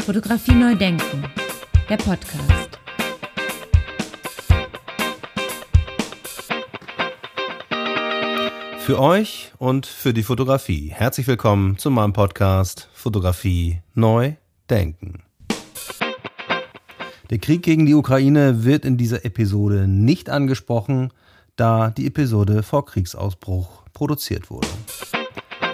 Fotografie neu denken, der Podcast. Für euch und für die Fotografie. Herzlich willkommen zu meinem Podcast Fotografie neu denken. Der Krieg gegen die Ukraine wird in dieser Episode nicht angesprochen, da die Episode vor Kriegsausbruch produziert wurde.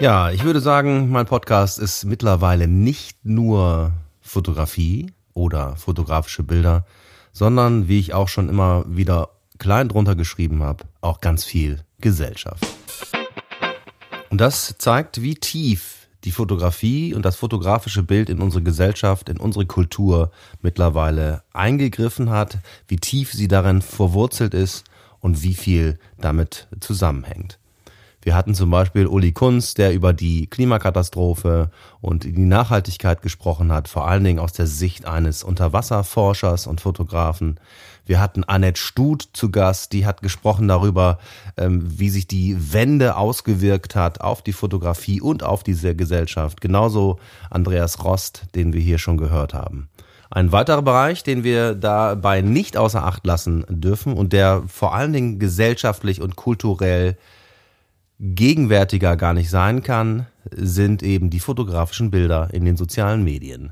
Ja, ich würde sagen, mein Podcast ist mittlerweile nicht nur Fotografie oder fotografische Bilder, sondern, wie ich auch schon immer wieder klein drunter geschrieben habe, auch ganz viel Gesellschaft. Und das zeigt, wie tief die Fotografie und das fotografische Bild in unsere Gesellschaft, in unsere Kultur mittlerweile eingegriffen hat, wie tief sie darin verwurzelt ist und wie viel damit zusammenhängt. Wir hatten zum Beispiel Uli Kunz, der über die Klimakatastrophe und die Nachhaltigkeit gesprochen hat, vor allen Dingen aus der Sicht eines Unterwasserforschers und Fotografen. Wir hatten Annette Stut zu Gast, die hat gesprochen darüber, ähm, wie sich die Wende ausgewirkt hat auf die Fotografie und auf diese Gesellschaft. Genauso Andreas Rost, den wir hier schon gehört haben. Ein weiterer Bereich, den wir dabei nicht außer Acht lassen dürfen und der vor allen Dingen gesellschaftlich und kulturell gegenwärtiger gar nicht sein kann, sind eben die fotografischen Bilder in den sozialen Medien.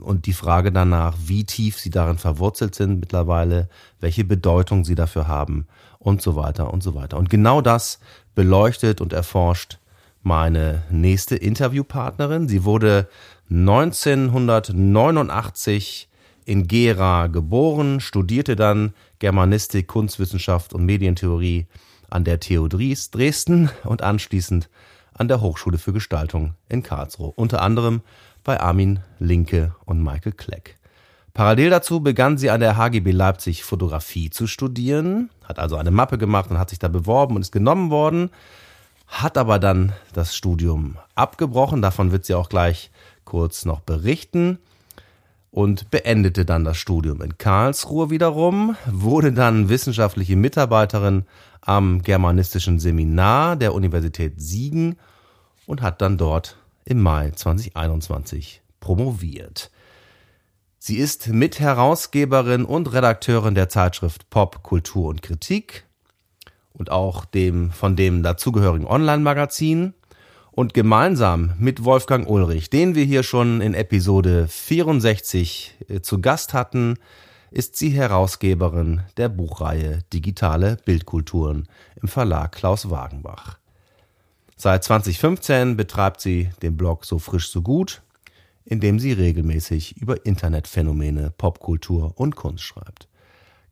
Und die Frage danach, wie tief sie darin verwurzelt sind mittlerweile, welche Bedeutung sie dafür haben und so weiter und so weiter. Und genau das beleuchtet und erforscht meine nächste Interviewpartnerin. Sie wurde 1989 in Gera geboren, studierte dann Germanistik, Kunstwissenschaft und Medientheorie an der TU Dresden und anschließend an der Hochschule für Gestaltung in Karlsruhe, unter anderem bei Armin Linke und Michael Kleck. Parallel dazu begann sie an der HGB Leipzig Fotografie zu studieren, hat also eine Mappe gemacht und hat sich da beworben und ist genommen worden, hat aber dann das Studium abgebrochen, davon wird sie auch gleich kurz noch berichten und beendete dann das Studium in Karlsruhe wiederum, wurde dann wissenschaftliche Mitarbeiterin am Germanistischen Seminar der Universität Siegen und hat dann dort im Mai 2021 promoviert. Sie ist Mitherausgeberin und Redakteurin der Zeitschrift Pop, Kultur und Kritik und auch dem von dem dazugehörigen Online-Magazin und gemeinsam mit Wolfgang Ulrich, den wir hier schon in Episode 64 äh, zu Gast hatten, ist sie Herausgeberin der Buchreihe Digitale Bildkulturen im Verlag Klaus Wagenbach. Seit 2015 betreibt sie den Blog So frisch so gut, in dem sie regelmäßig über Internetphänomene, Popkultur und Kunst schreibt.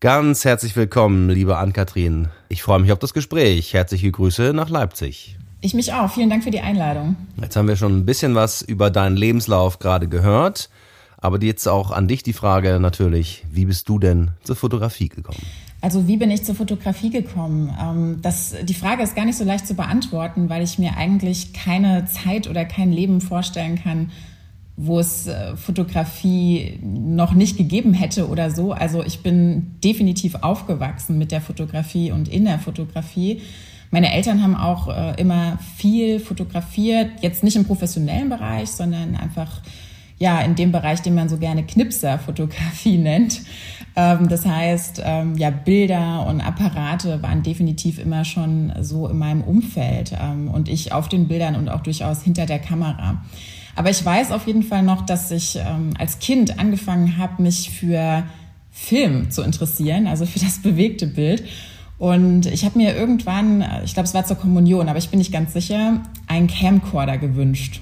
Ganz herzlich willkommen, liebe Ann-Kathrin. Ich freue mich auf das Gespräch. Herzliche Grüße nach Leipzig. Ich mich auch. Vielen Dank für die Einladung. Jetzt haben wir schon ein bisschen was über deinen Lebenslauf gerade gehört. Aber jetzt auch an dich die Frage natürlich, wie bist du denn zur Fotografie gekommen? Also wie bin ich zur Fotografie gekommen? Ähm, das, die Frage ist gar nicht so leicht zu beantworten, weil ich mir eigentlich keine Zeit oder kein Leben vorstellen kann, wo es äh, Fotografie noch nicht gegeben hätte oder so. Also ich bin definitiv aufgewachsen mit der Fotografie und in der Fotografie. Meine Eltern haben auch äh, immer viel fotografiert, jetzt nicht im professionellen Bereich, sondern einfach ja, in dem Bereich, den man so gerne Knipserfotografie nennt. Ähm, das heißt, ähm, ja, Bilder und Apparate waren definitiv immer schon so in meinem Umfeld ähm, und ich auf den Bildern und auch durchaus hinter der Kamera. Aber ich weiß auf jeden Fall noch, dass ich ähm, als Kind angefangen habe, mich für Film zu interessieren, also für das bewegte Bild. Und ich habe mir irgendwann, ich glaube, es war zur Kommunion, aber ich bin nicht ganz sicher, einen Camcorder gewünscht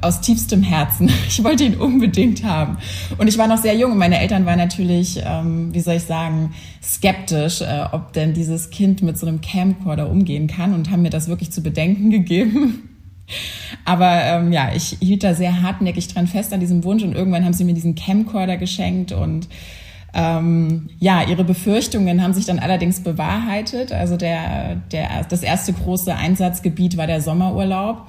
aus tiefstem Herzen. Ich wollte ihn unbedingt haben. Und ich war noch sehr jung und meine Eltern waren natürlich, ähm, wie soll ich sagen, skeptisch, äh, ob denn dieses Kind mit so einem Camcorder umgehen kann und haben mir das wirklich zu bedenken gegeben. Aber ähm, ja, ich hielt da sehr hartnäckig dran fest an diesem Wunsch und irgendwann haben sie mir diesen Camcorder geschenkt und ähm, ja, ihre Befürchtungen haben sich dann allerdings bewahrheitet. Also der, der, das erste große Einsatzgebiet war der Sommerurlaub.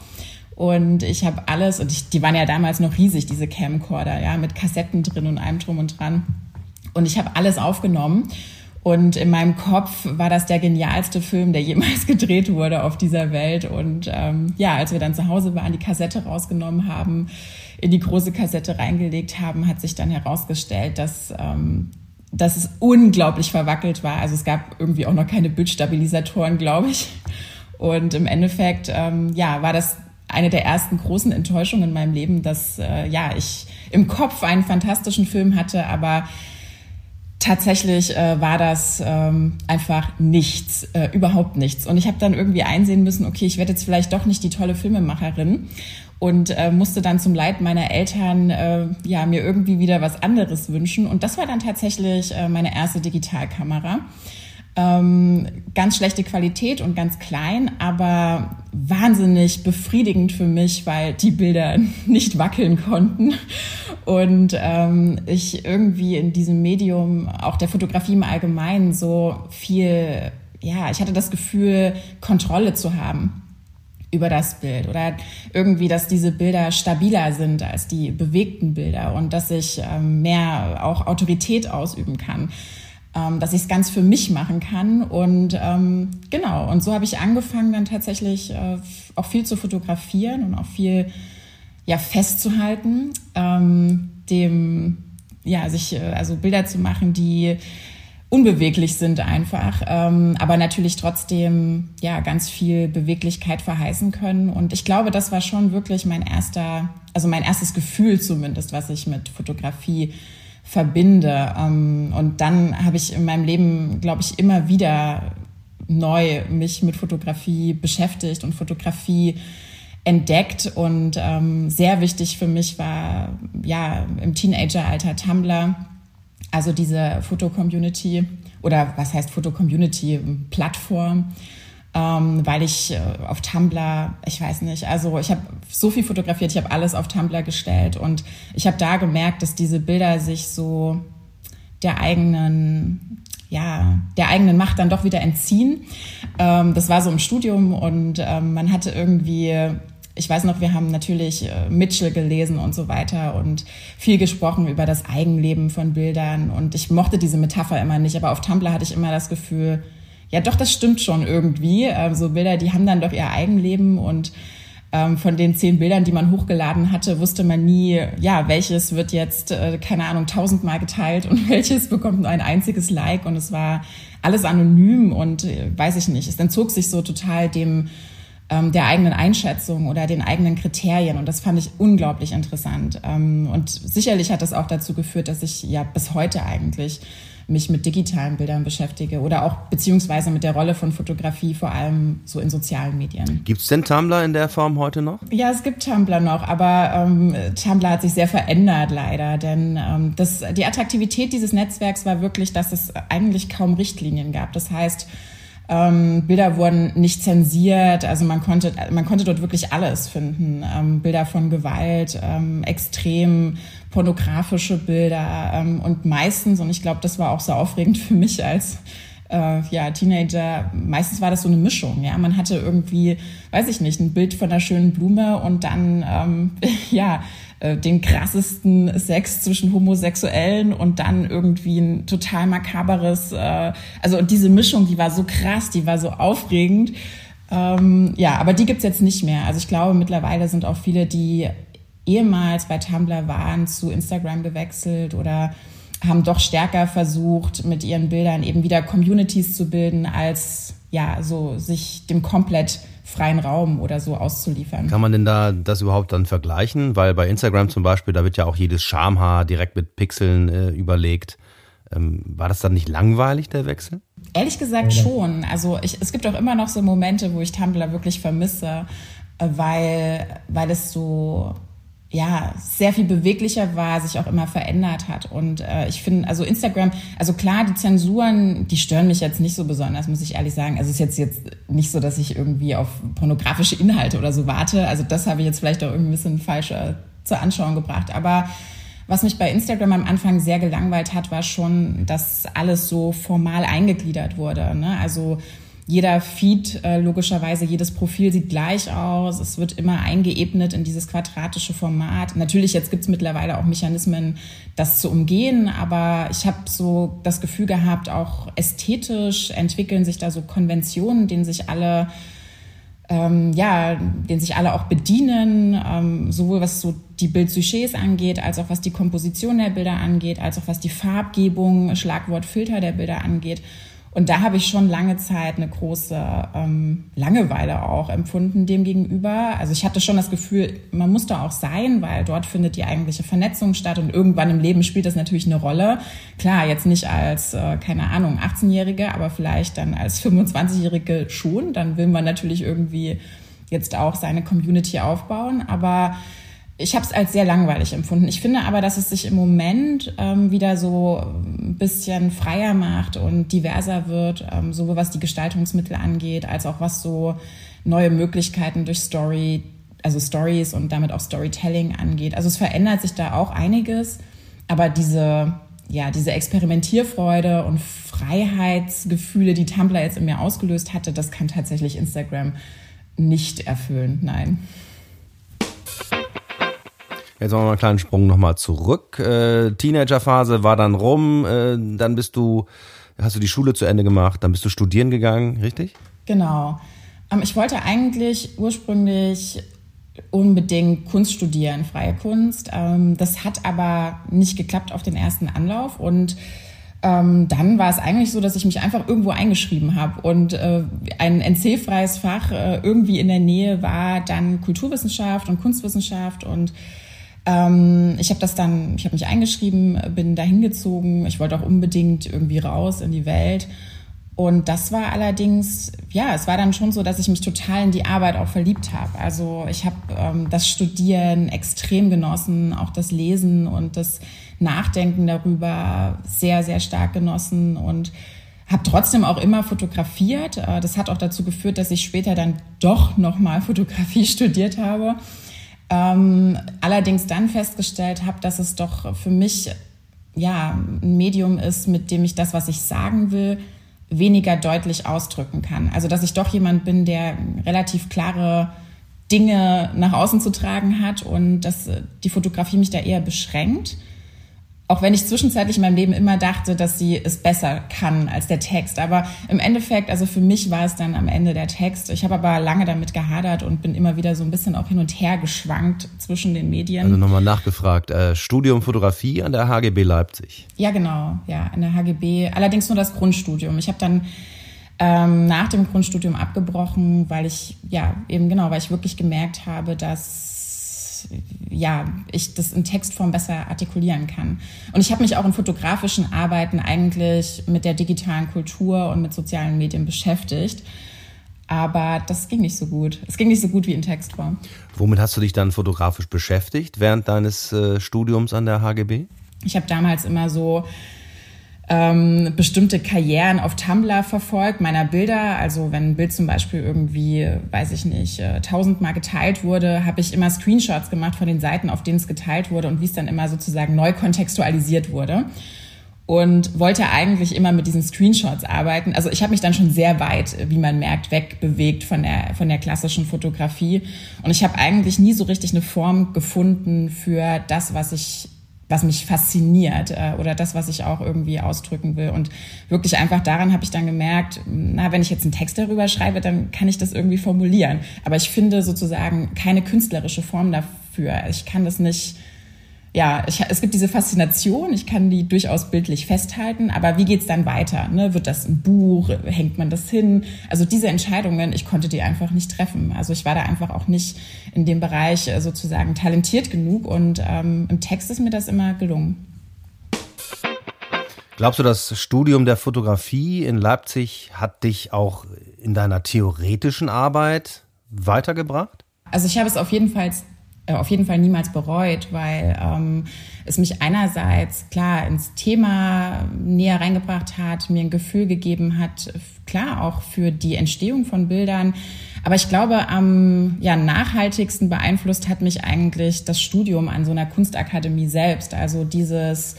Und ich habe alles, und ich, die waren ja damals noch riesig, diese Camcorder, ja, mit Kassetten drin und allem drum und dran. Und ich habe alles aufgenommen. Und in meinem Kopf war das der genialste Film, der jemals gedreht wurde auf dieser Welt. Und ähm, ja, als wir dann zu Hause waren, die Kassette rausgenommen haben, in die große Kassette reingelegt haben, hat sich dann herausgestellt, dass ähm, dass es unglaublich verwackelt war. Also es gab irgendwie auch noch keine Bildstabilisatoren, glaube ich. Und im Endeffekt, ähm, ja, war das eine der ersten großen Enttäuschungen in meinem Leben, dass äh, ja ich im Kopf einen fantastischen Film hatte, aber tatsächlich äh, war das ähm, einfach nichts, äh, überhaupt nichts. Und ich habe dann irgendwie einsehen müssen, okay, ich werde jetzt vielleicht doch nicht die tolle Filmemacherin und äh, musste dann zum Leid meiner Eltern äh, ja mir irgendwie wieder was anderes wünschen. Und das war dann tatsächlich äh, meine erste Digitalkamera. Ähm, ganz schlechte Qualität und ganz klein, aber wahnsinnig befriedigend für mich, weil die Bilder nicht wackeln konnten und ähm, ich irgendwie in diesem Medium, auch der Fotografie im Allgemeinen, so viel, ja, ich hatte das Gefühl, Kontrolle zu haben über das Bild oder irgendwie, dass diese Bilder stabiler sind als die bewegten Bilder und dass ich ähm, mehr auch Autorität ausüben kann ähm, dass ich es ganz für mich machen kann. Und ähm, genau, und so habe ich angefangen, dann tatsächlich äh, auch viel zu fotografieren und auch viel ja, festzuhalten, dem, ja, sich, äh, also Bilder zu machen, die unbeweglich sind einfach, ähm, aber natürlich trotzdem ja ganz viel Beweglichkeit verheißen können. Und ich glaube, das war schon wirklich mein erster, also mein erstes Gefühl zumindest, was ich mit Fotografie verbinde. Ähm, und dann habe ich in meinem Leben, glaube ich, immer wieder neu mich mit Fotografie beschäftigt und Fotografie entdeckt. Und ähm, sehr wichtig für mich war ja im Teenageralter Tumblr, also diese Foto-Community oder was heißt Foto-Community, Plattform ähm, weil ich äh, auf Tumblr, ich weiß nicht, also ich habe so viel fotografiert, ich habe alles auf Tumblr gestellt und ich habe da gemerkt, dass diese Bilder sich so der eigenen, ja, der eigenen Macht dann doch wieder entziehen. Ähm, das war so im Studium und ähm, man hatte irgendwie ich weiß noch, wir haben natürlich äh, Mitchell gelesen und so weiter und viel gesprochen über das Eigenleben von Bildern. Und ich mochte diese Metapher immer nicht, aber auf Tumblr hatte ich immer das Gefühl, ja doch, das stimmt schon irgendwie. Ähm, so Bilder, die haben dann doch ihr Eigenleben und ähm, von den zehn Bildern, die man hochgeladen hatte, wusste man nie, ja, welches wird jetzt, äh, keine Ahnung, tausendmal geteilt und welches bekommt nur ein einziges Like und es war alles anonym und äh, weiß ich nicht. Es entzog sich so total dem ähm, der eigenen Einschätzung oder den eigenen Kriterien und das fand ich unglaublich interessant. Ähm, und sicherlich hat das auch dazu geführt, dass ich ja bis heute eigentlich mich mit digitalen Bildern beschäftige oder auch beziehungsweise mit der Rolle von Fotografie, vor allem so in sozialen Medien. Gibt es denn Tumblr in der Form heute noch? Ja, es gibt Tumblr noch, aber ähm, Tumblr hat sich sehr verändert leider, denn ähm, das, die Attraktivität dieses Netzwerks war wirklich, dass es eigentlich kaum Richtlinien gab. Das heißt, ähm, Bilder wurden nicht zensiert, also man konnte, man konnte dort wirklich alles finden. Ähm, Bilder von Gewalt, ähm, extrem pornografische Bilder ähm, und meistens, und ich glaube, das war auch so aufregend für mich als äh, ja, Teenager, meistens war das so eine Mischung. Ja, man hatte irgendwie, weiß ich nicht, ein Bild von einer schönen Blume und dann ähm, ja äh, den krassesten Sex zwischen Homosexuellen und dann irgendwie ein total makaberes, äh, also diese Mischung, die war so krass, die war so aufregend. Ähm, ja, aber die gibt's jetzt nicht mehr. Also ich glaube, mittlerweile sind auch viele, die ehemals bei Tumblr waren, zu Instagram gewechselt oder haben doch stärker versucht, mit ihren Bildern eben wieder Communities zu bilden, als ja, so sich dem komplett freien Raum oder so auszuliefern. Kann man denn da das überhaupt dann vergleichen? Weil bei Instagram zum Beispiel, da wird ja auch jedes Schamhaar direkt mit Pixeln äh, überlegt. Ähm, war das dann nicht langweilig, der Wechsel? Ehrlich gesagt schon. Also ich, es gibt auch immer noch so Momente, wo ich Tumblr wirklich vermisse, äh, weil, weil es so ja, sehr viel beweglicher war, sich auch immer verändert hat. Und äh, ich finde, also Instagram, also klar, die Zensuren, die stören mich jetzt nicht so besonders, muss ich ehrlich sagen. Also es ist jetzt, jetzt nicht so, dass ich irgendwie auf pornografische Inhalte oder so warte. Also das habe ich jetzt vielleicht auch irgendwie ein bisschen falsch äh, zur Anschauung gebracht. Aber was mich bei Instagram am Anfang sehr gelangweilt hat, war schon, dass alles so formal eingegliedert wurde. Ne? Also jeder Feed, äh, logischerweise, jedes Profil sieht gleich aus. Es wird immer eingeebnet in dieses quadratische Format. Natürlich, jetzt gibt es mittlerweile auch Mechanismen, das zu umgehen, aber ich habe so das Gefühl gehabt, auch ästhetisch entwickeln sich da so Konventionen, denen sich alle ähm, ja, den sich alle auch bedienen, ähm, sowohl was so die Bildsujets angeht, als auch was die Komposition der Bilder angeht, als auch was die Farbgebung, Schlagwort Filter der Bilder angeht. Und da habe ich schon lange Zeit eine große ähm, Langeweile auch empfunden dem gegenüber. Also ich hatte schon das Gefühl, man muss da auch sein, weil dort findet die eigentliche Vernetzung statt und irgendwann im Leben spielt das natürlich eine Rolle. Klar, jetzt nicht als, äh, keine Ahnung, 18-Jährige, aber vielleicht dann als 25-Jährige schon. Dann will man natürlich irgendwie jetzt auch seine Community aufbauen. Aber ich habe es als sehr langweilig empfunden. Ich finde aber, dass es sich im Moment ähm, wieder so ein bisschen freier macht und diverser wird, ähm, sowohl was die Gestaltungsmittel angeht, als auch was so neue Möglichkeiten durch Story, also Stories und damit auch Storytelling angeht. Also es verändert sich da auch einiges, aber diese ja, diese Experimentierfreude und Freiheitsgefühle, die Tumblr jetzt in mir ausgelöst hatte, das kann tatsächlich Instagram nicht erfüllen. Nein. Jetzt machen wir einen kleinen Sprung nochmal zurück. Äh, Teenagerphase war dann rum, äh, dann bist du, hast du die Schule zu Ende gemacht, dann bist du studieren gegangen, richtig? Genau. Ähm, ich wollte eigentlich ursprünglich unbedingt Kunst studieren, freie Kunst. Ähm, das hat aber nicht geklappt auf den ersten Anlauf und ähm, dann war es eigentlich so, dass ich mich einfach irgendwo eingeschrieben habe und äh, ein NC-freies Fach äh, irgendwie in der Nähe war dann Kulturwissenschaft und Kunstwissenschaft und ähm, ich habe das dann, ich habe mich eingeschrieben, bin da hingezogen. Ich wollte auch unbedingt irgendwie raus in die Welt. Und das war allerdings, ja, es war dann schon so, dass ich mich total in die Arbeit auch verliebt habe. Also ich habe ähm, das Studieren extrem genossen, auch das Lesen und das Nachdenken darüber sehr, sehr stark genossen und habe trotzdem auch immer fotografiert. Äh, das hat auch dazu geführt, dass ich später dann doch nochmal Fotografie studiert habe ähm, allerdings dann festgestellt habe, dass es doch für mich ja ein Medium ist, mit dem ich das, was ich sagen will, weniger deutlich ausdrücken kann. Also dass ich doch jemand bin, der relativ klare Dinge nach außen zu tragen hat und dass die Fotografie mich da eher beschränkt. Auch wenn ich zwischenzeitlich in meinem Leben immer dachte, dass sie es besser kann als der Text. Aber im Endeffekt, also für mich war es dann am Ende der Text. Ich habe aber lange damit gehadert und bin immer wieder so ein bisschen auch hin und her geschwankt zwischen den Medien. Also nochmal nachgefragt, äh, Studium Fotografie an der HGB Leipzig. Ja, genau, ja, an der HGB. Allerdings nur das Grundstudium. Ich habe dann ähm, nach dem Grundstudium abgebrochen, weil ich, ja, eben genau, weil ich wirklich gemerkt habe, dass ja, ich das in Textform besser artikulieren kann. Und ich habe mich auch in fotografischen Arbeiten eigentlich mit der digitalen Kultur und mit sozialen Medien beschäftigt. Aber das ging nicht so gut. Es ging nicht so gut wie in Textform. Womit hast du dich dann fotografisch beschäftigt während deines äh, Studiums an der HGB? Ich habe damals immer so ähm, bestimmte Karrieren auf Tumblr verfolgt, meiner Bilder. Also wenn ein Bild zum Beispiel irgendwie, weiß ich nicht, äh, tausendmal geteilt wurde, habe ich immer Screenshots gemacht von den Seiten, auf denen es geteilt wurde und wie es dann immer sozusagen neu kontextualisiert wurde. Und wollte eigentlich immer mit diesen Screenshots arbeiten. Also ich habe mich dann schon sehr weit, wie man merkt, wegbewegt von der, von der klassischen Fotografie. Und ich habe eigentlich nie so richtig eine Form gefunden für das, was ich was mich fasziniert äh, oder das, was ich auch irgendwie ausdrücken will. Und wirklich einfach daran habe ich dann gemerkt, na, wenn ich jetzt einen Text darüber schreibe, dann kann ich das irgendwie formulieren. Aber ich finde sozusagen keine künstlerische Form dafür. Ich kann das nicht ja, ich, es gibt diese Faszination, ich kann die durchaus bildlich festhalten, aber wie geht's dann weiter? Ne? Wird das ein Buch? Hängt man das hin? Also diese Entscheidungen, ich konnte die einfach nicht treffen. Also ich war da einfach auch nicht in dem Bereich äh, sozusagen talentiert genug und ähm, im Text ist mir das immer gelungen. Glaubst du, das Studium der Fotografie in Leipzig hat dich auch in deiner theoretischen Arbeit weitergebracht? Also ich habe es auf jeden Fall auf jeden Fall niemals bereut, weil ähm, es mich einerseits klar ins Thema näher reingebracht hat, mir ein Gefühl gegeben hat, klar auch für die Entstehung von Bildern. Aber ich glaube, am ja, nachhaltigsten beeinflusst hat mich eigentlich das Studium an so einer Kunstakademie selbst. Also dieses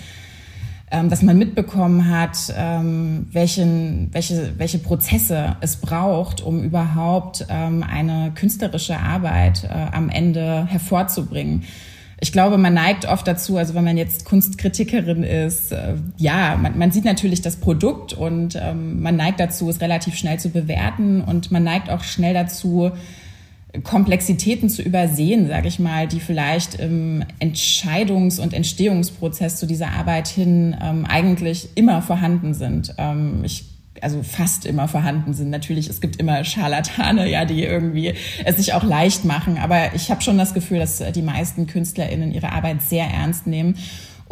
ähm, dass man mitbekommen hat, ähm, welchen, welche, welche Prozesse es braucht, um überhaupt ähm, eine künstlerische Arbeit äh, am Ende hervorzubringen. Ich glaube, man neigt oft dazu, also wenn man jetzt Kunstkritikerin ist, äh, ja, man, man sieht natürlich das Produkt und ähm, man neigt dazu, es relativ schnell zu bewerten und man neigt auch schnell dazu, Komplexitäten zu übersehen, sage ich mal, die vielleicht im Entscheidungs- und Entstehungsprozess zu dieser Arbeit hin ähm, eigentlich immer vorhanden sind. Ähm, ich also fast immer vorhanden sind. Natürlich, es gibt immer Scharlatane, ja, die irgendwie es sich auch leicht machen. Aber ich habe schon das Gefühl, dass die meisten KünstlerInnen ihre Arbeit sehr ernst nehmen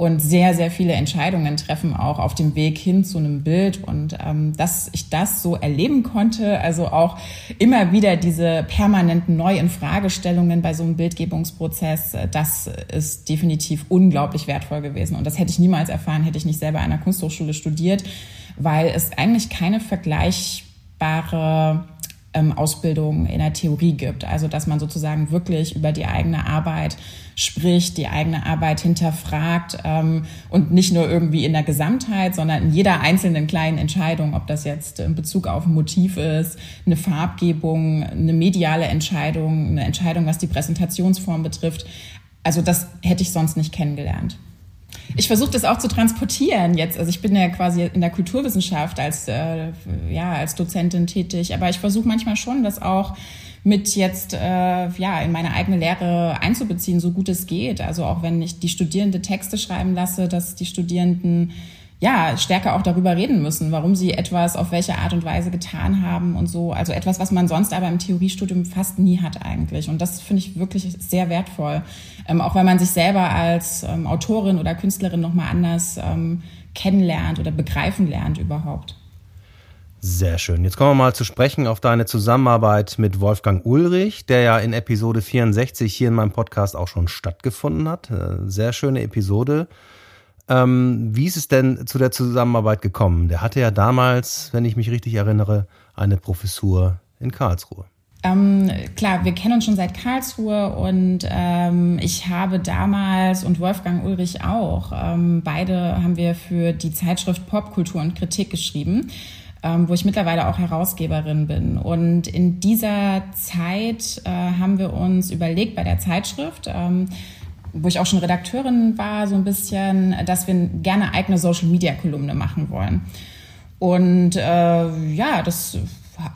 und sehr, sehr viele Entscheidungen treffen, auch auf dem Weg hin zu einem Bild. Und ähm, dass ich das so erleben konnte, also auch immer wieder diese permanenten Neuinfragestellungen bei so einem Bildgebungsprozess, äh, das ist definitiv unglaublich wertvoll gewesen. Und das hätte ich niemals erfahren, hätte ich nicht selber an einer Kunsthochschule studiert, weil es eigentlich keine vergleichbare ähm, Ausbildung in der Theorie gibt. Also dass man sozusagen wirklich über die eigene Arbeit spricht, die eigene Arbeit hinterfragt ähm, und nicht nur irgendwie in der Gesamtheit, sondern in jeder einzelnen kleinen Entscheidung, ob das jetzt in Bezug auf ein Motiv ist, eine Farbgebung, eine mediale Entscheidung, eine Entscheidung, was die Präsentationsform betrifft. Also das hätte ich sonst nicht kennengelernt. Ich versuche das auch zu transportieren jetzt. Also ich bin ja quasi in der Kulturwissenschaft als, äh, ja, als Dozentin tätig, aber ich versuche manchmal schon, das auch mit jetzt äh, ja in meine eigene Lehre einzubeziehen, so gut es geht. Also auch wenn ich die Studierende Texte schreiben lasse, dass die Studierenden ja, stärker auch darüber reden müssen, warum sie etwas auf welche Art und Weise getan haben und so. Also etwas, was man sonst aber im Theoriestudium fast nie hat eigentlich. Und das finde ich wirklich sehr wertvoll. Ähm, auch wenn man sich selber als ähm, Autorin oder Künstlerin nochmal anders ähm, kennenlernt oder begreifen lernt überhaupt. Sehr schön. Jetzt kommen wir mal zu sprechen auf deine Zusammenarbeit mit Wolfgang Ulrich, der ja in Episode 64 hier in meinem Podcast auch schon stattgefunden hat. Äh, sehr schöne Episode. Ähm, wie ist es denn zu der Zusammenarbeit gekommen? Der hatte ja damals, wenn ich mich richtig erinnere, eine Professur in Karlsruhe. Ähm, klar, wir kennen uns schon seit Karlsruhe und ähm, ich habe damals und Wolfgang Ulrich auch, ähm, beide haben wir für die Zeitschrift Popkultur und Kritik geschrieben, ähm, wo ich mittlerweile auch Herausgeberin bin. Und in dieser Zeit äh, haben wir uns überlegt bei der Zeitschrift, ähm, wo ich auch schon Redakteurin war, so ein bisschen, dass wir gerne eigene Social-Media-Kolumne machen wollen. Und äh, ja, das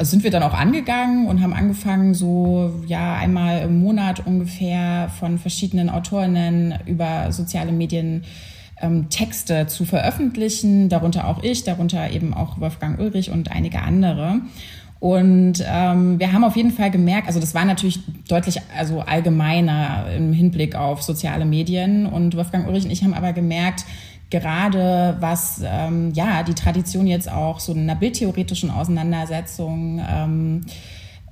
sind wir dann auch angegangen und haben angefangen, so ja einmal im Monat ungefähr von verschiedenen Autorinnen über soziale Medien ähm, Texte zu veröffentlichen, darunter auch ich, darunter eben auch Wolfgang Ulrich und einige andere. Und ähm, wir haben auf jeden Fall gemerkt, also das war natürlich deutlich also allgemeiner im Hinblick auf soziale Medien. Und Wolfgang Ulrich und ich haben aber gemerkt, gerade was ähm, ja die Tradition jetzt auch so einer bildtheoretischen Auseinandersetzung ähm,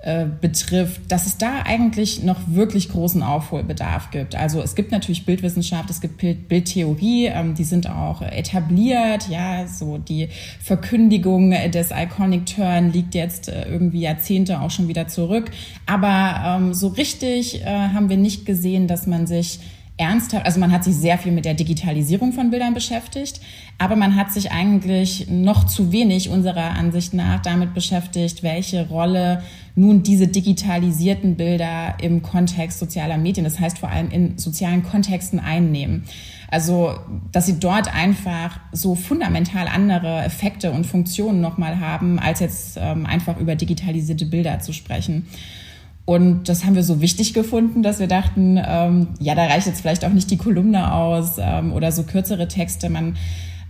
äh, betrifft, dass es da eigentlich noch wirklich großen Aufholbedarf gibt. Also es gibt natürlich Bildwissenschaft, es gibt Bild Bildtheorie, ähm, die sind auch etabliert. Ja, so die Verkündigung des Iconic Turn liegt jetzt äh, irgendwie Jahrzehnte auch schon wieder zurück. Aber ähm, so richtig äh, haben wir nicht gesehen, dass man sich ernsthaft, also man hat sich sehr viel mit der Digitalisierung von Bildern beschäftigt, aber man hat sich eigentlich noch zu wenig unserer Ansicht nach damit beschäftigt, welche Rolle nun diese digitalisierten Bilder im Kontext sozialer Medien, das heißt vor allem in sozialen Kontexten einnehmen. Also, dass sie dort einfach so fundamental andere Effekte und Funktionen nochmal haben, als jetzt ähm, einfach über digitalisierte Bilder zu sprechen. Und das haben wir so wichtig gefunden, dass wir dachten, ähm, ja, da reicht jetzt vielleicht auch nicht die Kolumne aus ähm, oder so kürzere Texte. Man,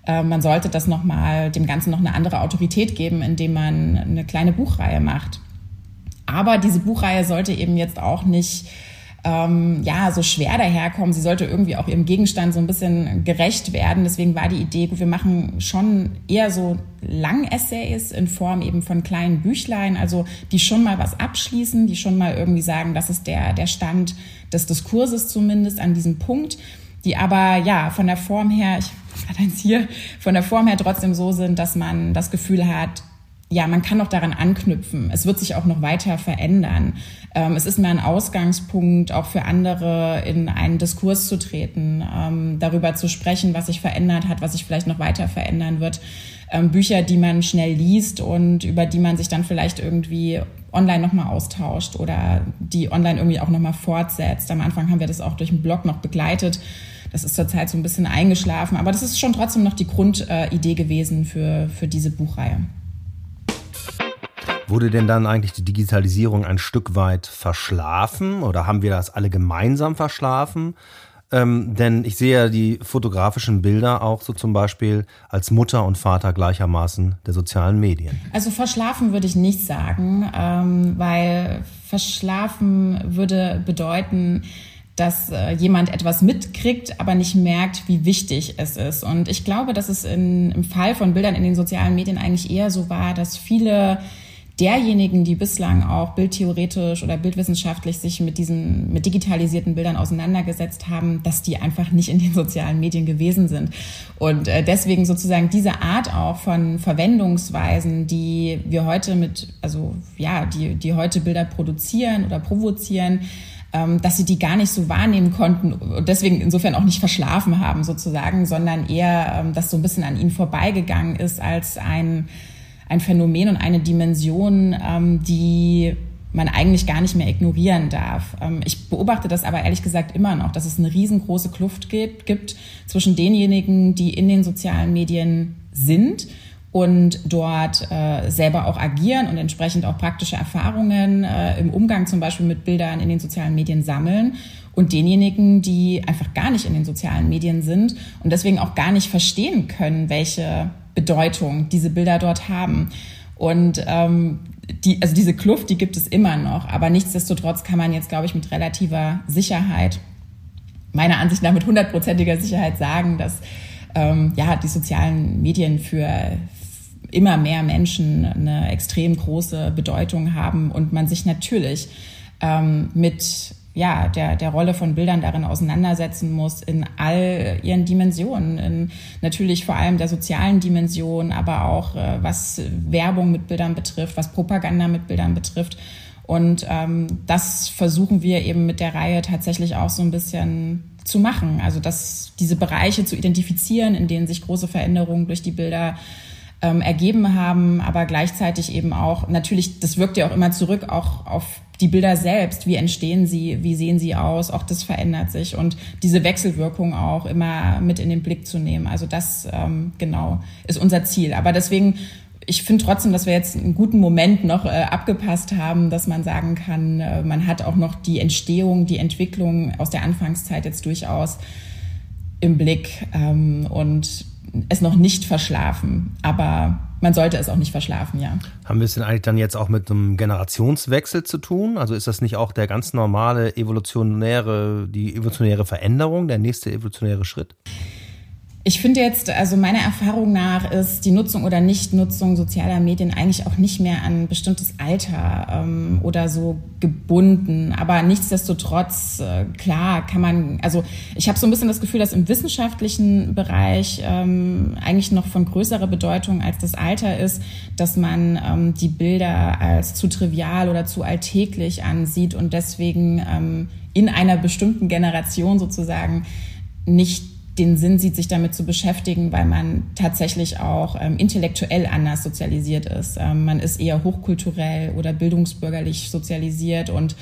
äh, man sollte das noch mal dem Ganzen noch eine andere Autorität geben, indem man eine kleine Buchreihe macht. Aber diese Buchreihe sollte eben jetzt auch nicht ähm, ja, so schwer daherkommen. Sie sollte irgendwie auch ihrem Gegenstand so ein bisschen gerecht werden. Deswegen war die Idee, gut, wir machen schon eher so Lang-Essays in Form eben von kleinen Büchlein, also die schon mal was abschließen, die schon mal irgendwie sagen, das ist der, der Stand des Diskurses zumindest an diesem Punkt, die aber ja von der Form her, ich hatte eins hier, von der Form her trotzdem so sind, dass man das Gefühl hat, ja, man kann noch daran anknüpfen. Es wird sich auch noch weiter verändern. Ähm, es ist mehr ein Ausgangspunkt, auch für andere in einen Diskurs zu treten, ähm, darüber zu sprechen, was sich verändert hat, was sich vielleicht noch weiter verändern wird. Ähm, Bücher, die man schnell liest und über die man sich dann vielleicht irgendwie online nochmal austauscht oder die online irgendwie auch nochmal fortsetzt. Am Anfang haben wir das auch durch einen Blog noch begleitet. Das ist zurzeit so ein bisschen eingeschlafen, aber das ist schon trotzdem noch die Grundidee gewesen für, für diese Buchreihe. Wurde denn dann eigentlich die Digitalisierung ein Stück weit verschlafen oder haben wir das alle gemeinsam verschlafen? Ähm, denn ich sehe ja die fotografischen Bilder auch so zum Beispiel als Mutter und Vater gleichermaßen der sozialen Medien. Also verschlafen würde ich nicht sagen, ähm, weil verschlafen würde bedeuten, dass äh, jemand etwas mitkriegt, aber nicht merkt, wie wichtig es ist. Und ich glaube, dass es in, im Fall von Bildern in den sozialen Medien eigentlich eher so war, dass viele derjenigen, die bislang auch bildtheoretisch oder bildwissenschaftlich sich mit diesen, mit digitalisierten Bildern auseinandergesetzt haben, dass die einfach nicht in den sozialen Medien gewesen sind. Und äh, deswegen sozusagen diese Art auch von Verwendungsweisen, die wir heute mit, also ja, die, die heute Bilder produzieren oder provozieren, ähm, dass sie die gar nicht so wahrnehmen konnten und deswegen insofern auch nicht verschlafen haben sozusagen, sondern eher, ähm, dass so ein bisschen an ihnen vorbeigegangen ist als ein ein Phänomen und eine Dimension, ähm, die man eigentlich gar nicht mehr ignorieren darf. Ähm, ich beobachte das aber ehrlich gesagt immer noch, dass es eine riesengroße Kluft gibt, gibt zwischen denjenigen, die in den sozialen Medien sind und dort äh, selber auch agieren und entsprechend auch praktische Erfahrungen äh, im Umgang zum Beispiel mit Bildern in den sozialen Medien sammeln und denjenigen, die einfach gar nicht in den sozialen Medien sind und deswegen auch gar nicht verstehen können, welche Bedeutung diese Bilder dort haben. Und ähm, die, also diese Kluft, die gibt es immer noch, aber nichtsdestotrotz kann man jetzt, glaube ich, mit relativer Sicherheit, meiner Ansicht nach mit hundertprozentiger Sicherheit sagen, dass ähm, ja die sozialen Medien für immer mehr Menschen eine extrem große Bedeutung haben und man sich natürlich ähm, mit ja, der, der Rolle von Bildern darin auseinandersetzen muss, in all ihren Dimensionen, in natürlich vor allem der sozialen Dimension, aber auch äh, was Werbung mit Bildern betrifft, was Propaganda mit Bildern betrifft. Und ähm, das versuchen wir eben mit der Reihe tatsächlich auch so ein bisschen zu machen. Also dass diese Bereiche zu identifizieren, in denen sich große Veränderungen durch die Bilder ähm, ergeben haben, aber gleichzeitig eben auch, natürlich, das wirkt ja auch immer zurück, auch auf die Bilder selbst, wie entstehen sie, wie sehen sie aus, auch das verändert sich und diese Wechselwirkung auch immer mit in den Blick zu nehmen. Also das ähm, genau ist unser Ziel. Aber deswegen ich finde trotzdem, dass wir jetzt einen guten Moment noch äh, abgepasst haben, dass man sagen kann, äh, man hat auch noch die Entstehung, die Entwicklung aus der Anfangszeit jetzt durchaus im Blick ähm, und es noch nicht verschlafen. Aber man sollte es auch nicht verschlafen, ja. Haben wir es denn eigentlich dann jetzt auch mit einem Generationswechsel zu tun? Also ist das nicht auch der ganz normale evolutionäre, die evolutionäre Veränderung, der nächste evolutionäre Schritt? Ich finde jetzt, also meiner Erfahrung nach ist die Nutzung oder Nichtnutzung sozialer Medien eigentlich auch nicht mehr an bestimmtes Alter ähm, oder so gebunden. Aber nichtsdestotrotz, äh, klar, kann man, also ich habe so ein bisschen das Gefühl, dass im wissenschaftlichen Bereich ähm, eigentlich noch von größerer Bedeutung als das Alter ist, dass man ähm, die Bilder als zu trivial oder zu alltäglich ansieht und deswegen ähm, in einer bestimmten Generation sozusagen nicht den Sinn sieht, sich damit zu beschäftigen, weil man tatsächlich auch ähm, intellektuell anders sozialisiert ist. Ähm, man ist eher hochkulturell oder bildungsbürgerlich sozialisiert und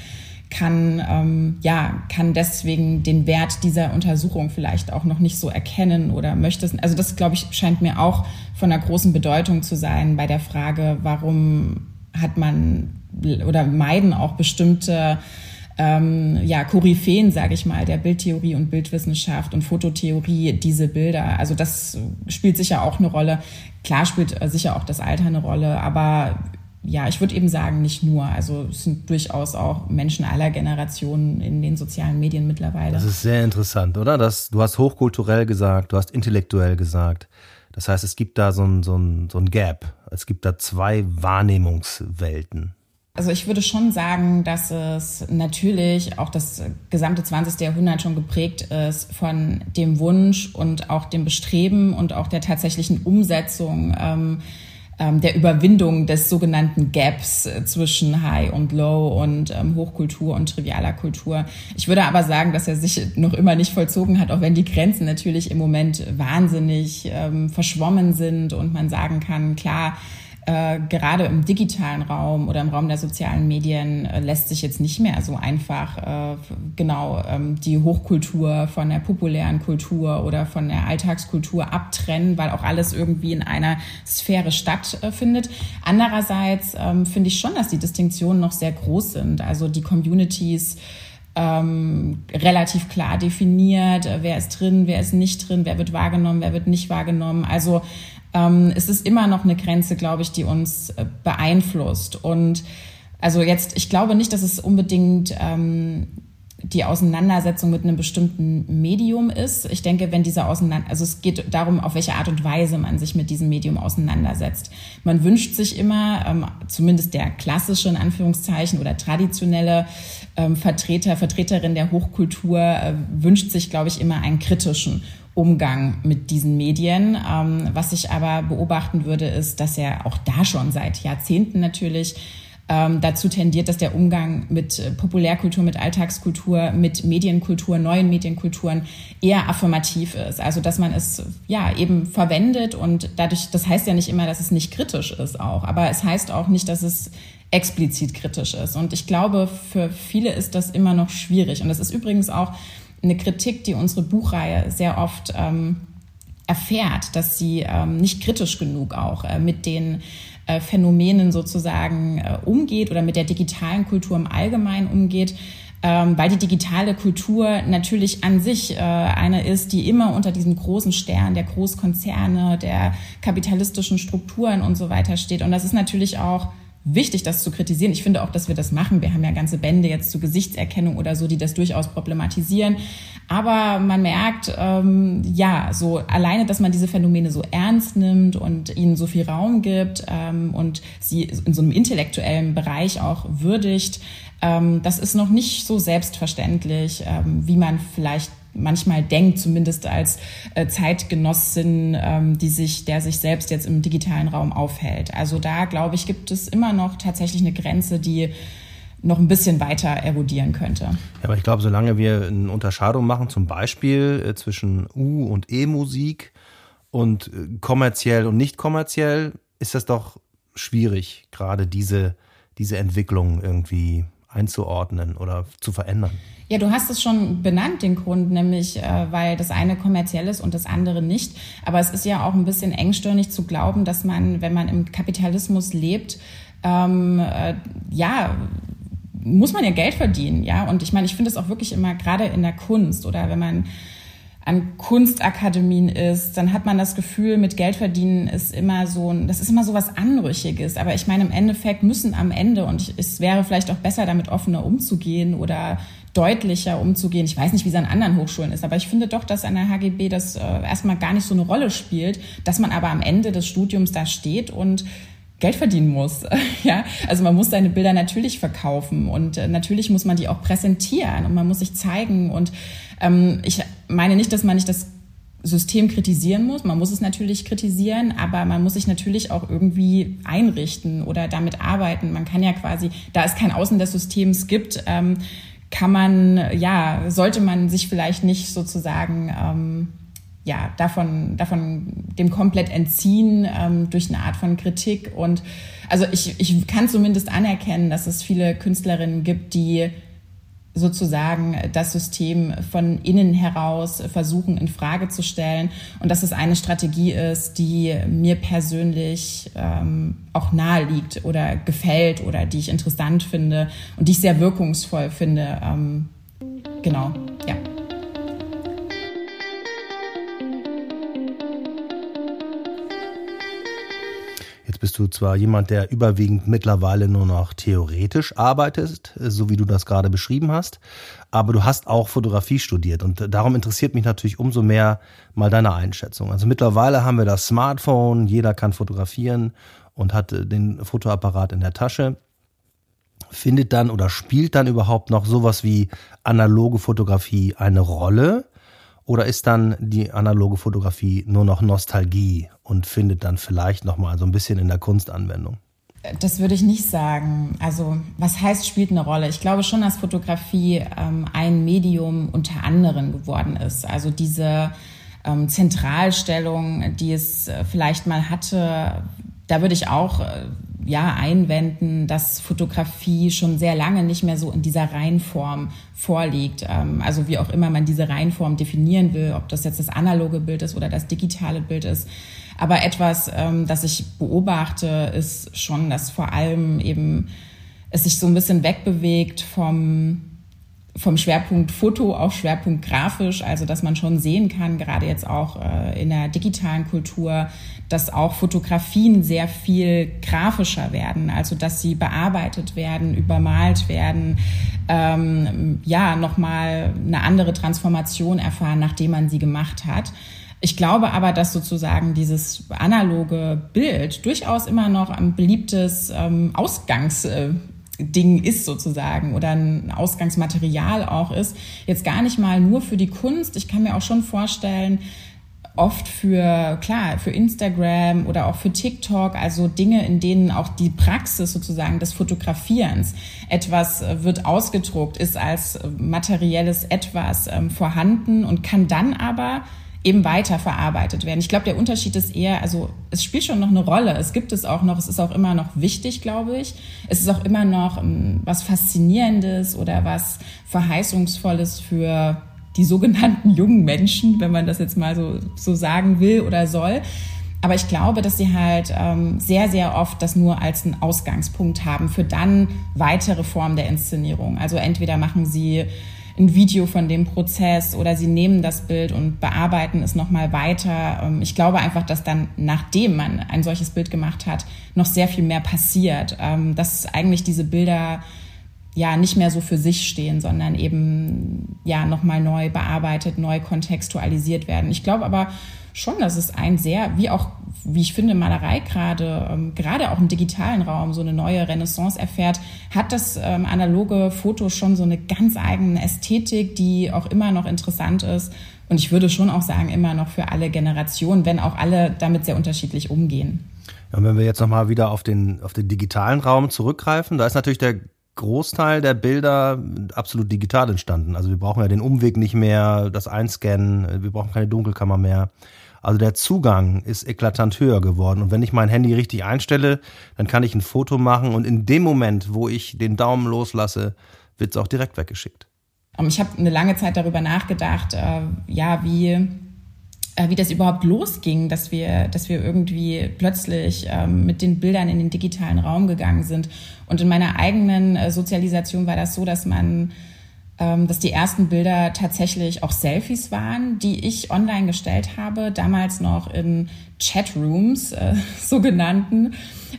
kann ähm, ja kann deswegen den Wert dieser Untersuchung vielleicht auch noch nicht so erkennen oder möchte es. Also das glaube ich scheint mir auch von einer großen Bedeutung zu sein bei der Frage, warum hat man oder meiden auch bestimmte ähm, ja, Koryphäen, sage ich mal, der Bildtheorie und Bildwissenschaft und Fototheorie diese Bilder. Also das spielt sicher auch eine Rolle. Klar spielt äh, sicher auch das Alter eine Rolle, aber ja, ich würde eben sagen, nicht nur. Also es sind durchaus auch Menschen aller Generationen in den sozialen Medien mittlerweile. Das ist sehr interessant, oder? Das, du hast hochkulturell gesagt, du hast intellektuell gesagt. Das heißt, es gibt da so ein, so ein, so ein Gap. Es gibt da zwei Wahrnehmungswelten. Also ich würde schon sagen, dass es natürlich auch das gesamte 20. Jahrhundert schon geprägt ist von dem Wunsch und auch dem Bestreben und auch der tatsächlichen Umsetzung ähm, ähm, der Überwindung des sogenannten Gaps äh, zwischen High und Low und ähm, Hochkultur und trivialer Kultur. Ich würde aber sagen, dass er sich noch immer nicht vollzogen hat, auch wenn die Grenzen natürlich im Moment wahnsinnig ähm, verschwommen sind und man sagen kann, klar, äh, gerade im digitalen Raum oder im Raum der sozialen Medien äh, lässt sich jetzt nicht mehr so einfach äh, genau ähm, die Hochkultur von der populären Kultur oder von der Alltagskultur abtrennen, weil auch alles irgendwie in einer Sphäre stattfindet. Andererseits ähm, finde ich schon, dass die Distinktionen noch sehr groß sind. Also die Communities ähm, relativ klar definiert, wer ist drin, wer ist nicht drin, wer wird wahrgenommen, wer wird nicht wahrgenommen. Also ähm, es ist immer noch eine Grenze, glaube ich, die uns äh, beeinflusst. Und also jetzt, ich glaube nicht, dass es unbedingt ähm, die Auseinandersetzung mit einem bestimmten Medium ist. Ich denke, wenn diese Auseinander, also es geht darum, auf welche Art und Weise man sich mit diesem Medium auseinandersetzt. Man wünscht sich immer, ähm, zumindest der klassische in Anführungszeichen oder traditionelle ähm, Vertreter, Vertreterin der Hochkultur äh, wünscht sich, glaube ich, immer einen kritischen Umgang mit diesen Medien. Ähm, was ich aber beobachten würde, ist, dass er auch da schon seit Jahrzehnten natürlich ähm, dazu tendiert, dass der Umgang mit äh, Populärkultur, mit Alltagskultur, mit Medienkultur, neuen Medienkulturen eher affirmativ ist. Also dass man es ja eben verwendet und dadurch, das heißt ja nicht immer, dass es nicht kritisch ist auch, aber es heißt auch nicht, dass es explizit kritisch ist. Und ich glaube, für viele ist das immer noch schwierig. Und das ist übrigens auch eine Kritik, die unsere Buchreihe sehr oft ähm, erfährt, dass sie ähm, nicht kritisch genug auch äh, mit den äh, Phänomenen sozusagen äh, umgeht oder mit der digitalen Kultur im Allgemeinen umgeht. Ähm, weil die digitale Kultur natürlich an sich äh, eine ist, die immer unter diesem großen Stern der Großkonzerne, der kapitalistischen Strukturen und so weiter steht. Und das ist natürlich auch wichtig, das zu kritisieren. Ich finde auch, dass wir das machen. Wir haben ja ganze Bände jetzt zur Gesichtserkennung oder so, die das durchaus problematisieren. Aber man merkt, ähm, ja, so alleine, dass man diese Phänomene so ernst nimmt und ihnen so viel Raum gibt ähm, und sie in so einem intellektuellen Bereich auch würdigt, ähm, das ist noch nicht so selbstverständlich, ähm, wie man vielleicht manchmal denkt, zumindest als äh, Zeitgenossin, ähm, die sich, der sich selbst jetzt im digitalen Raum aufhält. Also da glaube ich, gibt es immer noch tatsächlich eine Grenze, die noch ein bisschen weiter erodieren könnte. Ja, aber ich glaube, solange wir eine Unterscheidung machen, zum Beispiel äh, zwischen U- und E-Musik und äh, kommerziell und nicht kommerziell, ist das doch schwierig, gerade diese, diese Entwicklung irgendwie einzuordnen oder zu verändern. Ja, du hast es schon benannt, den Grund, nämlich äh, weil das eine kommerziell ist und das andere nicht. Aber es ist ja auch ein bisschen engstirnig zu glauben, dass man, wenn man im Kapitalismus lebt, ähm, äh, ja, muss man ja Geld verdienen, ja. Und ich meine, ich finde es auch wirklich immer gerade in der Kunst oder wenn man an Kunstakademien ist, dann hat man das Gefühl, mit Geld verdienen ist immer so, das ist immer so was Anrüchiges. Aber ich meine, im Endeffekt müssen am Ende, und es wäre vielleicht auch besser, damit offener umzugehen oder deutlicher umzugehen. Ich weiß nicht, wie es an anderen Hochschulen ist, aber ich finde doch, dass an der HGB das äh, erstmal gar nicht so eine Rolle spielt, dass man aber am Ende des Studiums da steht und Geld verdienen muss. ja, also man muss seine Bilder natürlich verkaufen und äh, natürlich muss man die auch präsentieren und man muss sich zeigen und ähm, ich meine nicht, dass man nicht das System kritisieren muss. Man muss es natürlich kritisieren, aber man muss sich natürlich auch irgendwie einrichten oder damit arbeiten. Man kann ja quasi, da es kein Außen des Systems gibt, ähm, kann man, ja, sollte man sich vielleicht nicht sozusagen ähm, ja, davon, davon dem komplett entziehen ähm, durch eine Art von Kritik. Und also ich, ich kann zumindest anerkennen, dass es viele Künstlerinnen gibt, die sozusagen das System von innen heraus versuchen in Frage zu stellen und dass es eine Strategie ist, die mir persönlich ähm, auch nahe liegt oder gefällt oder die ich interessant finde und die ich sehr wirkungsvoll finde. Ähm, genau, ja. Bist du zwar jemand, der überwiegend mittlerweile nur noch theoretisch arbeitet, so wie du das gerade beschrieben hast, aber du hast auch Fotografie studiert und darum interessiert mich natürlich umso mehr mal deine Einschätzung. Also mittlerweile haben wir das Smartphone, jeder kann fotografieren und hat den Fotoapparat in der Tasche. Findet dann oder spielt dann überhaupt noch sowas wie analoge Fotografie eine Rolle? Oder ist dann die analoge Fotografie nur noch Nostalgie und findet dann vielleicht nochmal so ein bisschen in der Kunstanwendung? Das würde ich nicht sagen. Also was heißt spielt eine Rolle? Ich glaube schon, dass Fotografie ähm, ein Medium unter anderem geworden ist. Also diese ähm, Zentralstellung, die es äh, vielleicht mal hatte, da würde ich auch äh, ja einwenden, dass Fotografie schon sehr lange nicht mehr so in dieser Reihenform vorliegt. Ähm, also wie auch immer man diese Reihenform definieren will, ob das jetzt das analoge Bild ist oder das digitale Bild ist. Aber etwas, ähm, das ich beobachte, ist schon, dass vor allem eben es sich so ein bisschen wegbewegt vom vom Schwerpunkt Foto auf Schwerpunkt grafisch, also dass man schon sehen kann, gerade jetzt auch äh, in der digitalen Kultur, dass auch Fotografien sehr viel grafischer werden, also dass sie bearbeitet werden, übermalt werden, ähm, ja, nochmal eine andere Transformation erfahren, nachdem man sie gemacht hat. Ich glaube aber, dass sozusagen dieses analoge Bild durchaus immer noch ein beliebtes ähm, Ausgangsding ist sozusagen oder ein Ausgangsmaterial auch ist. Jetzt gar nicht mal nur für die Kunst. Ich kann mir auch schon vorstellen, oft für, klar, für Instagram oder auch für TikTok, also Dinge, in denen auch die Praxis sozusagen des Fotografierens etwas äh, wird ausgedruckt, ist als materielles etwas ähm, vorhanden und kann dann aber eben weiter verarbeitet werden. Ich glaube, der Unterschied ist eher, also es spielt schon noch eine Rolle. Es gibt es auch noch, es ist auch immer noch wichtig, glaube ich. Es ist auch immer noch um, ähm, was Faszinierendes oder was Verheißungsvolles für die sogenannten jungen Menschen, wenn man das jetzt mal so, so sagen will oder soll. Aber ich glaube, dass sie halt ähm, sehr, sehr oft das nur als einen Ausgangspunkt haben für dann weitere Formen der Inszenierung. Also entweder machen sie ein Video von dem Prozess oder sie nehmen das Bild und bearbeiten es nochmal weiter. Ähm, ich glaube einfach, dass dann, nachdem man ein solches Bild gemacht hat, noch sehr viel mehr passiert. Ähm, dass eigentlich diese Bilder ja nicht mehr so für sich stehen, sondern eben ja nochmal neu bearbeitet, neu kontextualisiert werden. Ich glaube aber schon, dass es ein sehr, wie auch, wie ich finde, Malerei gerade, ähm, gerade auch im digitalen Raum so eine neue Renaissance erfährt, hat das ähm, analoge Foto schon so eine ganz eigene Ästhetik, die auch immer noch interessant ist. Und ich würde schon auch sagen, immer noch für alle Generationen, wenn auch alle damit sehr unterschiedlich umgehen. Ja, und wenn wir jetzt nochmal wieder auf den, auf den digitalen Raum zurückgreifen, da ist natürlich der Großteil der Bilder absolut digital entstanden. Also wir brauchen ja den Umweg nicht mehr, das Einscannen, wir brauchen keine Dunkelkammer mehr. Also der Zugang ist eklatant höher geworden. Und wenn ich mein Handy richtig einstelle, dann kann ich ein Foto machen und in dem Moment, wo ich den Daumen loslasse, wird es auch direkt weggeschickt. Ich habe eine lange Zeit darüber nachgedacht, äh, ja, wie äh, wie das überhaupt losging, dass wir, dass wir irgendwie plötzlich ähm, mit den Bildern in den digitalen Raum gegangen sind. Und in meiner eigenen äh, Sozialisation war das so, dass man ähm, dass die ersten Bilder tatsächlich auch Selfies waren, die ich online gestellt habe, damals noch in Chatrooms, äh, sogenannten.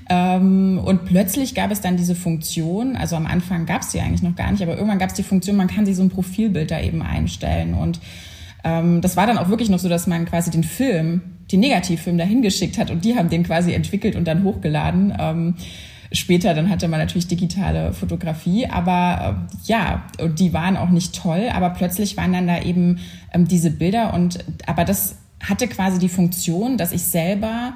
Ähm, und plötzlich gab es dann diese Funktion, also am Anfang gab es sie eigentlich noch gar nicht, aber irgendwann gab es die Funktion, man kann sich so ein Profilbild da eben einstellen. Und ähm, das war dann auch wirklich noch so, dass man quasi den Film, den Negativfilm dahin geschickt hat und die haben den quasi entwickelt und dann hochgeladen. Ähm, Später dann hatte man natürlich digitale Fotografie, aber äh, ja, die waren auch nicht toll, aber plötzlich waren dann da eben ähm, diese Bilder und aber das hatte quasi die Funktion, dass ich selber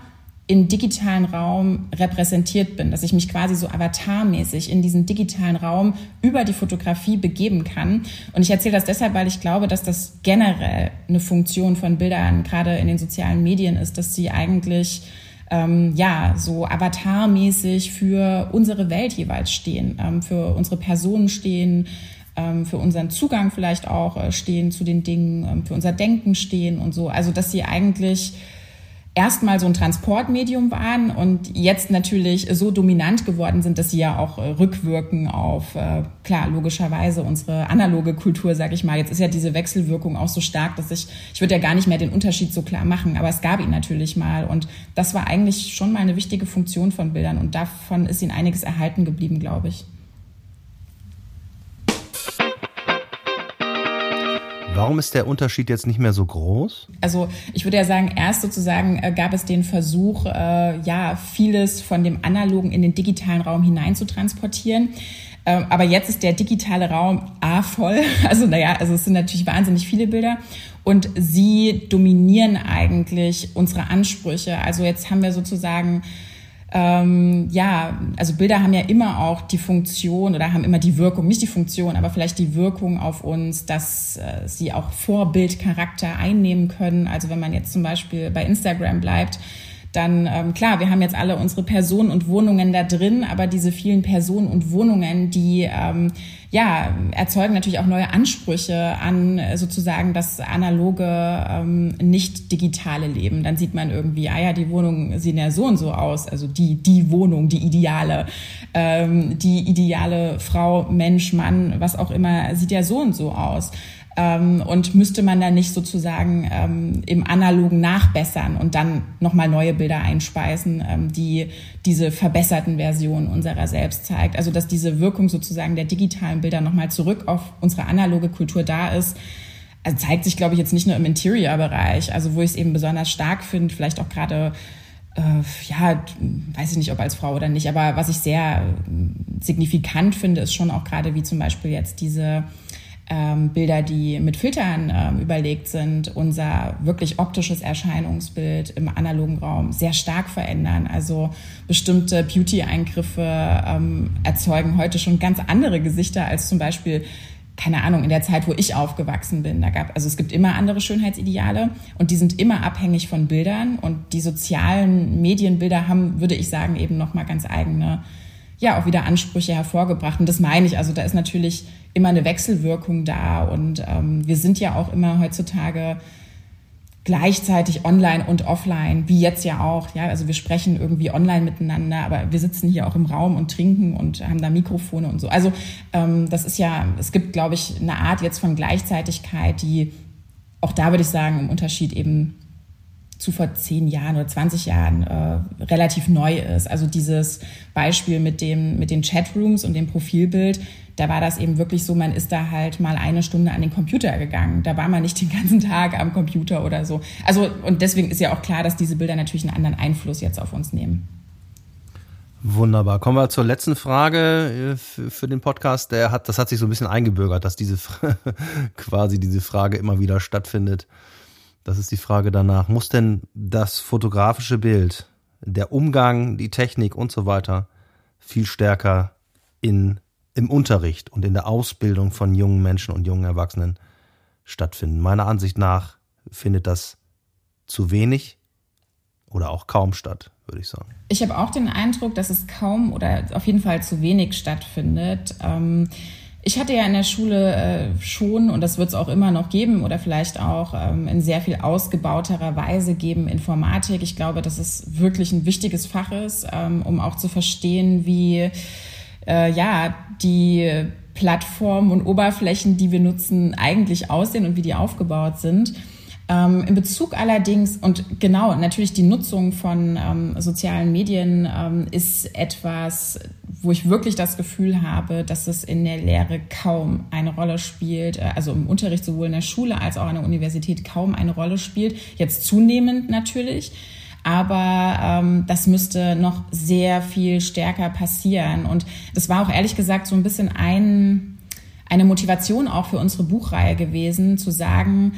in digitalen Raum repräsentiert bin, dass ich mich quasi so avatarmäßig in diesen digitalen Raum über die Fotografie begeben kann. Und ich erzähle das deshalb, weil ich glaube, dass das generell eine Funktion von Bildern gerade in den sozialen Medien ist, dass sie eigentlich ähm, ja, so avatarmäßig für unsere Welt jeweils stehen, ähm, für unsere Personen stehen, ähm, für unseren Zugang vielleicht auch äh, stehen zu den Dingen, ähm, für unser Denken stehen und so. Also, dass sie eigentlich erstmal so ein Transportmedium waren und jetzt natürlich so dominant geworden sind, dass sie ja auch äh, rückwirken auf, äh, klar, logischerweise unsere analoge Kultur, sag ich mal. Jetzt ist ja diese Wechselwirkung auch so stark, dass ich, ich würde ja gar nicht mehr den Unterschied so klar machen, aber es gab ihn natürlich mal und das war eigentlich schon mal eine wichtige Funktion von Bildern und davon ist ihnen einiges erhalten geblieben, glaube ich. Warum ist der Unterschied jetzt nicht mehr so groß? Also ich würde ja sagen, erst sozusagen äh, gab es den Versuch, äh, ja, vieles von dem analogen in den digitalen Raum hinein zu transportieren. Äh, aber jetzt ist der digitale Raum A voll. Also naja, also es sind natürlich wahnsinnig viele Bilder. Und sie dominieren eigentlich unsere Ansprüche. Also jetzt haben wir sozusagen ähm, ja, also Bilder haben ja immer auch die Funktion oder haben immer die Wirkung, nicht die Funktion, aber vielleicht die Wirkung auf uns, dass äh, sie auch Vorbildcharakter einnehmen können. Also wenn man jetzt zum Beispiel bei Instagram bleibt, dann ähm, klar, wir haben jetzt alle unsere Personen und Wohnungen da drin, aber diese vielen Personen und Wohnungen, die ähm, ja erzeugen natürlich auch neue Ansprüche an äh, sozusagen das analoge, ähm, nicht digitale Leben. Dann sieht man irgendwie, ah ja, die Wohnung sieht ja so und so aus, also die die Wohnung, die ideale, ähm, die ideale Frau, Mensch, Mann, was auch immer, sieht ja so und so aus. Ähm, und müsste man dann nicht sozusagen ähm, im Analogen nachbessern und dann nochmal neue Bilder einspeisen, ähm, die diese verbesserten Versionen unserer selbst zeigt. Also dass diese Wirkung sozusagen der digitalen Bilder nochmal zurück auf unsere analoge Kultur da ist, also zeigt sich, glaube ich, jetzt nicht nur im Interior-Bereich, also wo ich es eben besonders stark finde, vielleicht auch gerade äh, ja, weiß ich nicht, ob als Frau oder nicht, aber was ich sehr äh, signifikant finde, ist schon auch gerade wie zum Beispiel jetzt diese ähm, Bilder, die mit Filtern ähm, überlegt sind, unser wirklich optisches Erscheinungsbild im analogen Raum sehr stark verändern. Also bestimmte Beauty-Eingriffe ähm, erzeugen heute schon ganz andere Gesichter als zum Beispiel keine Ahnung, in der Zeit, wo ich aufgewachsen bin, da gab, also es gibt immer andere Schönheitsideale und die sind immer abhängig von Bildern und die sozialen Medienbilder haben, würde ich sagen, eben nochmal ganz eigene ja auch wieder Ansprüche hervorgebracht. Und das meine ich. Also da ist natürlich immer eine Wechselwirkung da. Und ähm, wir sind ja auch immer heutzutage gleichzeitig online und offline, wie jetzt ja auch. Ja, also wir sprechen irgendwie online miteinander, aber wir sitzen hier auch im Raum und trinken und haben da Mikrofone und so. Also ähm, das ist ja, es gibt, glaube ich, eine Art jetzt von Gleichzeitigkeit, die auch da würde ich sagen, im Unterschied eben zu vor zehn Jahren oder 20 Jahren äh, relativ neu ist. Also dieses Beispiel mit dem mit den Chatrooms und dem Profilbild, da war das eben wirklich so, man ist da halt mal eine Stunde an den Computer gegangen. Da war man nicht den ganzen Tag am Computer oder so. Also und deswegen ist ja auch klar, dass diese Bilder natürlich einen anderen Einfluss jetzt auf uns nehmen. Wunderbar. Kommen wir zur letzten Frage äh, für den Podcast. Der hat, das hat sich so ein bisschen eingebürgert, dass diese quasi diese Frage immer wieder stattfindet. Das ist die Frage danach. Muss denn das fotografische Bild, der Umgang, die Technik und so weiter viel stärker in, im Unterricht und in der Ausbildung von jungen Menschen und jungen Erwachsenen stattfinden? Meiner Ansicht nach findet das zu wenig oder auch kaum statt, würde ich sagen. Ich habe auch den Eindruck, dass es kaum oder auf jeden Fall zu wenig stattfindet. Ähm ich hatte ja in der Schule äh, schon, und das wird es auch immer noch geben oder vielleicht auch ähm, in sehr viel ausgebauterer Weise geben, Informatik. Ich glaube, dass es wirklich ein wichtiges Fach ist, ähm, um auch zu verstehen, wie äh, ja die Plattformen und Oberflächen, die wir nutzen, eigentlich aussehen und wie die aufgebaut sind. Ähm, in Bezug allerdings, und genau, natürlich die Nutzung von ähm, sozialen Medien ähm, ist etwas, wo ich wirklich das Gefühl habe, dass es in der Lehre kaum eine Rolle spielt, äh, also im Unterricht sowohl in der Schule als auch an der Universität kaum eine Rolle spielt. Jetzt zunehmend natürlich. Aber ähm, das müsste noch sehr viel stärker passieren. Und das war auch ehrlich gesagt so ein bisschen ein, eine Motivation auch für unsere Buchreihe gewesen, zu sagen,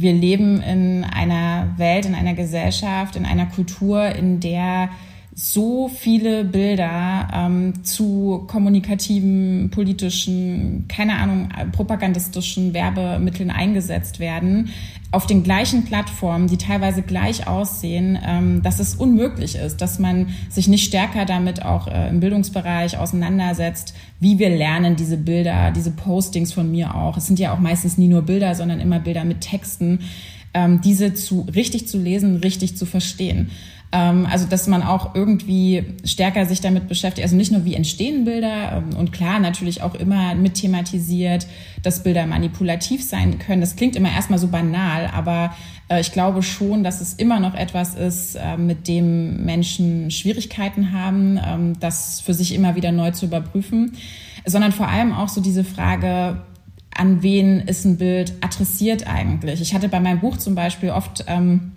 wir leben in einer Welt, in einer Gesellschaft, in einer Kultur, in der so viele Bilder ähm, zu kommunikativen, politischen, keine Ahnung, propagandistischen Werbemitteln eingesetzt werden, auf den gleichen Plattformen, die teilweise gleich aussehen, ähm, dass es unmöglich ist, dass man sich nicht stärker damit auch äh, im Bildungsbereich auseinandersetzt, wie wir lernen diese Bilder, diese Postings von mir auch. Es sind ja auch meistens nie nur Bilder, sondern immer Bilder mit Texten, ähm, diese zu richtig zu lesen, richtig zu verstehen. Ähm, also dass man auch irgendwie stärker sich damit beschäftigt. Also nicht nur wie entstehen Bilder ähm, und klar natürlich auch immer mit thematisiert, dass Bilder manipulativ sein können. Das klingt immer erstmal so banal, aber äh, ich glaube schon, dass es immer noch etwas ist, äh, mit dem Menschen Schwierigkeiten haben, ähm, das für sich immer wieder neu zu überprüfen, sondern vor allem auch so diese Frage, an wen ist ein Bild adressiert eigentlich? Ich hatte bei meinem Buch zum Beispiel oft ähm,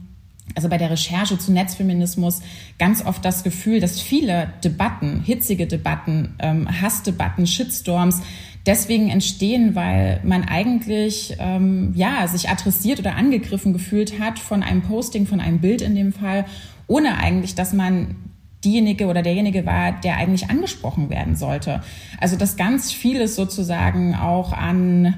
also bei der Recherche zu Netzfeminismus ganz oft das Gefühl, dass viele Debatten, hitzige Debatten, ähm, Hassdebatten, Shitstorms deswegen entstehen, weil man eigentlich ähm, ja sich adressiert oder angegriffen gefühlt hat von einem Posting, von einem Bild in dem Fall, ohne eigentlich, dass man diejenige oder derjenige war, der eigentlich angesprochen werden sollte. Also dass ganz vieles sozusagen auch an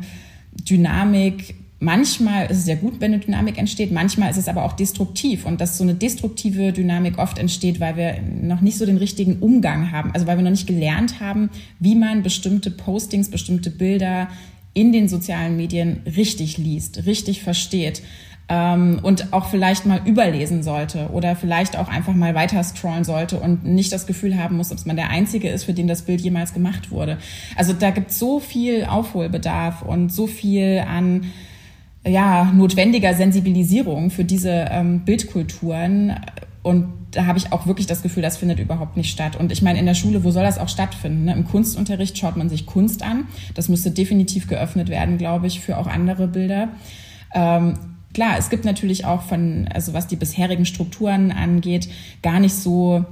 Dynamik Manchmal ist es sehr gut, wenn eine Dynamik entsteht, manchmal ist es aber auch destruktiv und dass so eine destruktive Dynamik oft entsteht, weil wir noch nicht so den richtigen Umgang haben, also weil wir noch nicht gelernt haben, wie man bestimmte Postings, bestimmte Bilder in den sozialen Medien richtig liest, richtig versteht ähm, und auch vielleicht mal überlesen sollte oder vielleicht auch einfach mal weiter scrollen sollte und nicht das Gefühl haben muss, dass man der Einzige ist, für den das Bild jemals gemacht wurde. Also da gibt es so viel Aufholbedarf und so viel an ja, notwendiger Sensibilisierung für diese ähm, Bildkulturen. Und da habe ich auch wirklich das Gefühl, das findet überhaupt nicht statt. Und ich meine, in der Schule, wo soll das auch stattfinden? Ne? Im Kunstunterricht schaut man sich Kunst an. Das müsste definitiv geöffnet werden, glaube ich, für auch andere Bilder. Ähm, klar, es gibt natürlich auch von, also was die bisherigen Strukturen angeht, gar nicht so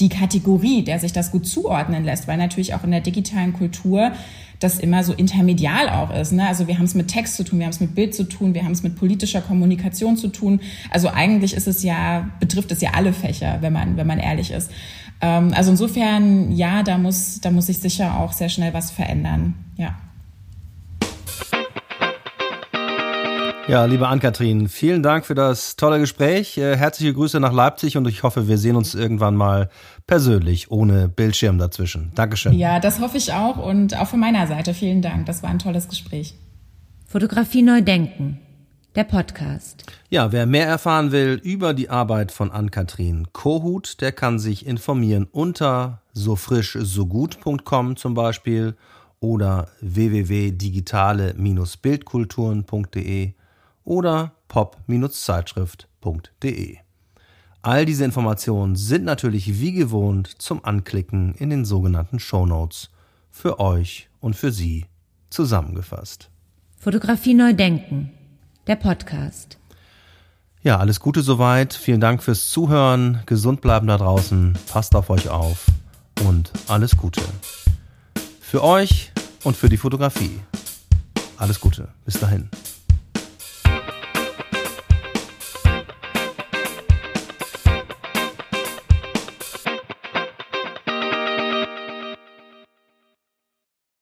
die Kategorie, der sich das gut zuordnen lässt, weil natürlich auch in der digitalen Kultur das immer so intermedial auch ist. Ne? Also wir haben es mit Text zu tun, wir haben es mit Bild zu tun, wir haben es mit politischer Kommunikation zu tun. Also eigentlich ist es ja, betrifft es ja alle Fächer, wenn man, wenn man ehrlich ist. Ähm, also insofern, ja, da muss, da muss sich sicher auch sehr schnell was verändern. Ja. Ja, liebe Ann-Kathrin, vielen Dank für das tolle Gespräch. Äh, herzliche Grüße nach Leipzig und ich hoffe, wir sehen uns irgendwann mal persönlich, ohne Bildschirm dazwischen. Dankeschön. Ja, das hoffe ich auch und auch von meiner Seite vielen Dank. Das war ein tolles Gespräch. Fotografie neu denken. Der Podcast. Ja, wer mehr erfahren will über die Arbeit von Ann-Kathrin Kohut, der kann sich informieren unter sofrischsogut.com zum Beispiel oder www.digitale-bildkulturen.de oder pop-zeitschrift.de. All diese Informationen sind natürlich wie gewohnt zum Anklicken in den sogenannten Show Notes für euch und für Sie zusammengefasst. Fotografie neu denken. Der Podcast. Ja, alles Gute soweit. Vielen Dank fürs Zuhören. Gesund bleiben da draußen. Passt auf euch auf und alles Gute. Für euch und für die Fotografie. Alles Gute. Bis dahin.